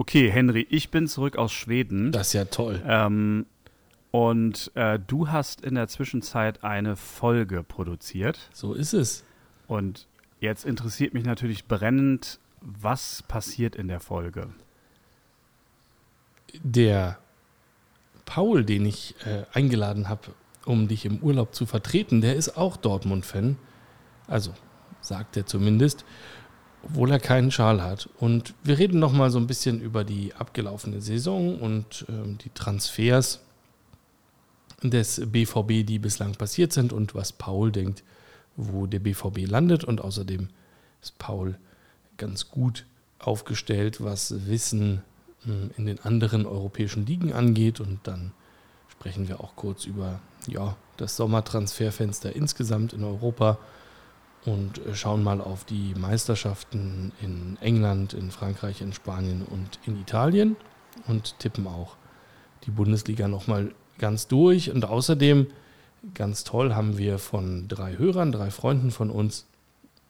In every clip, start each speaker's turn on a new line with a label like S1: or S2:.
S1: Okay, Henry, ich bin zurück aus Schweden.
S2: Das ist ja toll.
S1: Ähm, und äh, du hast in der Zwischenzeit eine Folge produziert.
S2: So ist es.
S1: Und jetzt interessiert mich natürlich brennend, was passiert in der Folge.
S2: Der Paul, den ich äh, eingeladen habe, um dich im Urlaub zu vertreten, der ist auch Dortmund-Fan. Also sagt er zumindest, obwohl er keinen Schal hat. Und wir reden noch mal so ein bisschen über die abgelaufene Saison und äh, die Transfers des BVB, die bislang passiert sind und was Paul denkt, wo der BVB landet. Und außerdem ist Paul ganz gut aufgestellt, was Wissen hm, in den anderen europäischen Ligen angeht. Und dann sprechen wir auch kurz über ja, das Sommertransferfenster insgesamt in Europa und äh, schauen mal auf die Meisterschaften in England, in Frankreich, in Spanien und in Italien und tippen auch die Bundesliga nochmal ganz durch. Und außerdem, ganz toll, haben wir von drei Hörern, drei Freunden von uns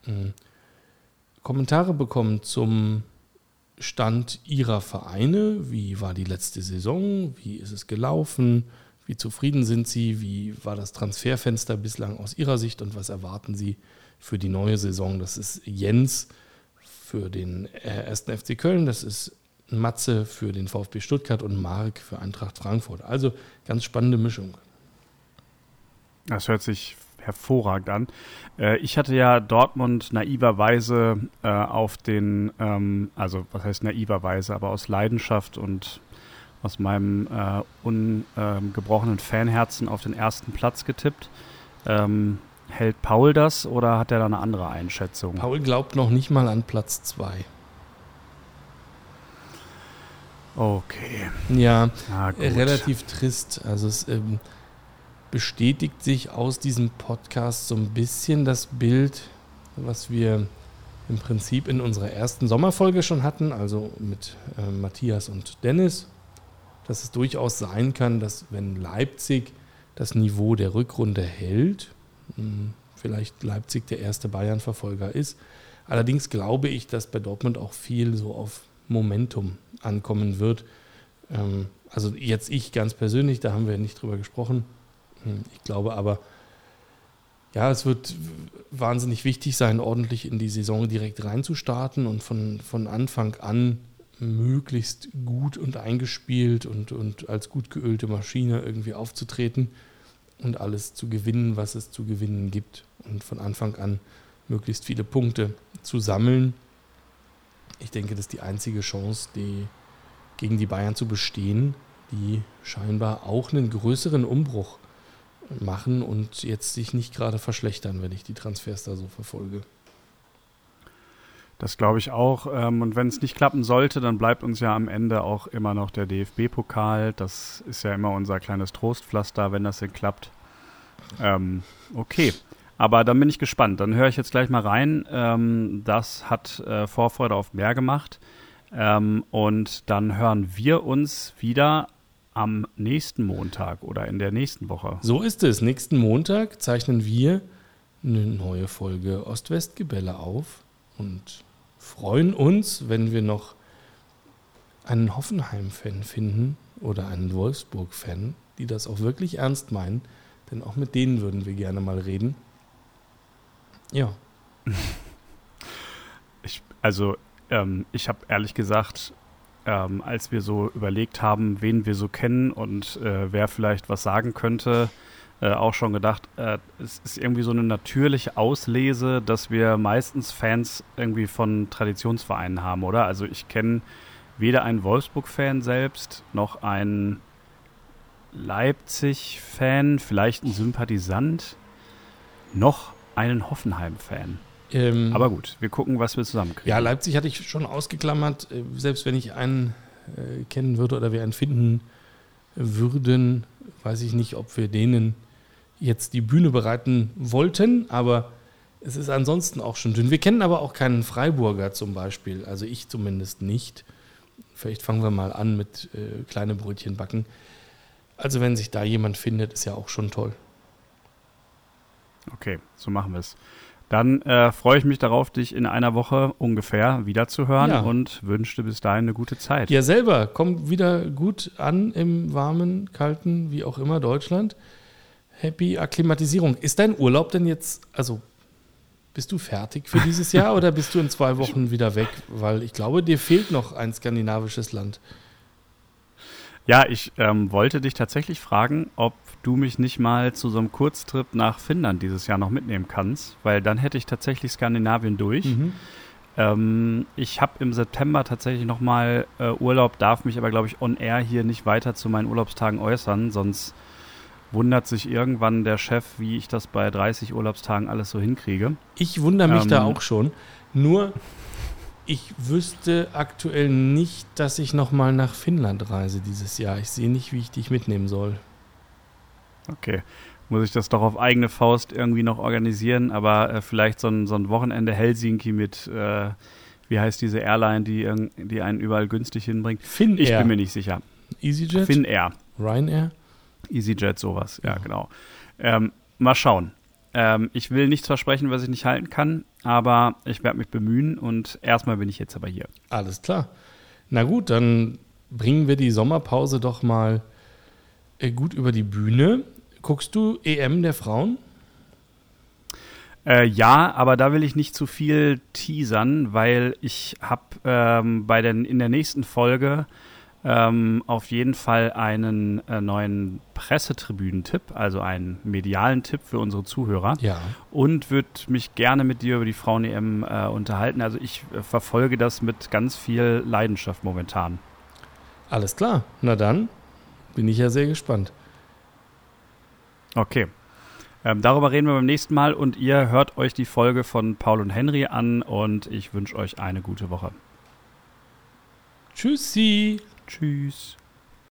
S2: äh, Kommentare bekommen zum Stand ihrer Vereine. Wie war die letzte Saison? Wie ist es gelaufen? Wie zufrieden sind Sie? Wie war das Transferfenster bislang aus Ihrer Sicht und was erwarten Sie für die neue Saison? Das ist Jens für den 1. Äh, FC Köln, das ist Matze für den VfB Stuttgart und Marc für Eintracht Frankfurt. Also ganz spannende Mischung.
S1: Das hört sich hervorragend an. Äh, ich hatte ja Dortmund naiverweise äh, auf den, ähm, also was heißt naiverweise, aber aus Leidenschaft und aus meinem ungebrochenen Fanherzen auf den ersten Platz getippt. Ähm, hält Paul das oder hat er da eine andere Einschätzung?
S2: Paul glaubt noch nicht mal an Platz 2.
S1: Okay.
S2: Ja, relativ trist. Also es ähm, bestätigt sich aus diesem Podcast so ein bisschen das Bild, was wir im Prinzip in unserer ersten Sommerfolge schon hatten, also mit äh, Matthias und Dennis, dass es durchaus sein kann, dass wenn Leipzig das Niveau der Rückrunde hält, vielleicht Leipzig der erste Bayern-Verfolger ist. Allerdings glaube ich, dass bei Dortmund auch viel so auf Momentum ankommen wird. Ähm, also jetzt ich ganz persönlich, da haben wir nicht drüber gesprochen. Hm, ich glaube aber, ja, es wird wahnsinnig wichtig sein, ordentlich in die Saison direkt reinzustarten und von, von Anfang an möglichst gut und eingespielt und, und als gut geölte Maschine irgendwie aufzutreten und alles zu gewinnen, was es zu gewinnen gibt. Und von Anfang an möglichst viele Punkte zu sammeln ich denke, das ist die einzige Chance, die gegen die Bayern zu bestehen, die scheinbar auch einen größeren Umbruch machen und jetzt sich nicht gerade verschlechtern, wenn ich die Transfers da so verfolge.
S1: Das glaube ich auch. Ähm, und wenn es nicht klappen sollte, dann bleibt uns ja am Ende auch immer noch der DFB-Pokal. Das ist ja immer unser kleines Trostpflaster, wenn das denn klappt. Ähm, okay. Aber dann bin ich gespannt. Dann höre ich jetzt gleich mal rein. Ähm, das hat äh, Vorfreude auf mehr gemacht. Ähm, und dann hören wir uns wieder am nächsten Montag oder in der nächsten Woche.
S2: So ist es. Nächsten Montag zeichnen wir eine neue Folge Ost-West-Gebälle auf und freuen uns, wenn wir noch einen Hoffenheim-Fan finden oder einen Wolfsburg-Fan, die das auch wirklich ernst meinen. Denn auch mit denen würden wir gerne mal reden. Ja.
S1: Ich, also, ähm, ich habe ehrlich gesagt, ähm, als wir so überlegt haben, wen wir so kennen und äh, wer vielleicht was sagen könnte, äh, auch schon gedacht, äh, es ist irgendwie so eine natürliche Auslese, dass wir meistens Fans irgendwie von Traditionsvereinen haben, oder? Also ich kenne weder einen Wolfsburg-Fan selbst, noch einen Leipzig-Fan, vielleicht einen Sympathisant, noch einen Hoffenheim-Fan. Ähm, Aber gut, wir gucken, was wir zusammenkriegen.
S2: Ja, Leipzig hatte ich schon ausgeklammert. Äh, selbst wenn ich einen äh, kennen würde oder wir einen finden würden, weiß ich nicht, ob wir denen jetzt die Bühne bereiten wollten. Aber es ist ansonsten auch schon dünn. Wir kennen aber auch keinen Freiburger zum Beispiel. Also ich zumindest nicht. Vielleicht fangen wir mal an mit äh, kleine Brötchen backen. Also wenn sich da jemand findet, ist ja auch schon toll.
S1: Okay, so machen wir es. Dann äh, freue ich mich darauf, dich in einer Woche ungefähr wiederzuhören
S2: Ja.
S1: und wünsche dir bis dahin eine gute Zeit.
S2: Ja, selber. Komm wieder gut an im warmen, kalten, wie auch immer Deutschland. Happy Akklimatisierung. Ist dein Urlaub denn jetzt, also bist du fertig für dieses Jahr oder bist du in zwei Wochen wieder weg? Weil ich glaube, dir fehlt noch ein skandinavisches Land.
S1: Ja, ich ähm, wollte dich tatsächlich fragen, ob du mich nicht mal zu so einem Kurztrip nach Finnland dieses Jahr noch mitnehmen kannst, weil dann hätte ich tatsächlich Skandinavien durch.
S2: Mhm.
S1: Ähm, ich habe im September tatsächlich noch mal äh, Urlaub, darf mich aber, glaube ich, on air hier nicht weiter zu meinen Urlaubstagen äußern, sonst wundert sich irgendwann der Chef, wie ich das bei 30 Urlaubstagen alles so hinkriege.
S2: Ich wundere mich
S1: Ähm.
S2: da auch schon. Nur, ich wüsste aktuell nicht, dass ich nochmal nach Finnland reise dieses Jahr. Ich sehe nicht, wie ich dich mitnehmen soll.
S1: Okay. Muss ich das doch auf eigene Faust irgendwie noch organisieren, aber äh, vielleicht so ein, so ein Wochenende Helsinki mit, äh, wie heißt diese Airline, die, die einen überall günstig hinbringt?
S2: Finnair.
S1: Ich bin mir nicht sicher.
S2: EasyJet?
S1: Finnair,
S2: Ryanair?
S1: EasyJet, sowas, ja,
S2: Ja.
S1: genau. Ähm, mal schauen. Ähm, ich will nichts versprechen, was ich nicht halten kann, aber ich werde mich bemühen und erstmal bin ich jetzt aber hier.
S2: Alles klar. Na gut, dann bringen wir die Sommerpause doch mal äh, gut über die Bühne. Guckst du EM der Frauen?
S1: Äh, ja, aber da will ich nicht zu viel teasern, weil ich habe ähm, bei den in der nächsten Folge ähm, auf jeden Fall einen äh, neuen Pressetribünen-Tipp, also einen medialen Tipp für unsere Zuhörer
S2: Ja.
S1: und würde mich gerne mit dir über die Frauen-EM äh, unterhalten. Also ich äh, verfolge das mit ganz viel Leidenschaft momentan.
S2: Alles klar. Na dann bin ich ja sehr gespannt.
S1: Okay. Ähm, darüber reden wir beim nächsten Mal und ihr hört euch die Folge von Paul und Henry an und ich wünsche euch eine gute Woche.
S2: Tschüssi.
S1: Tschüss.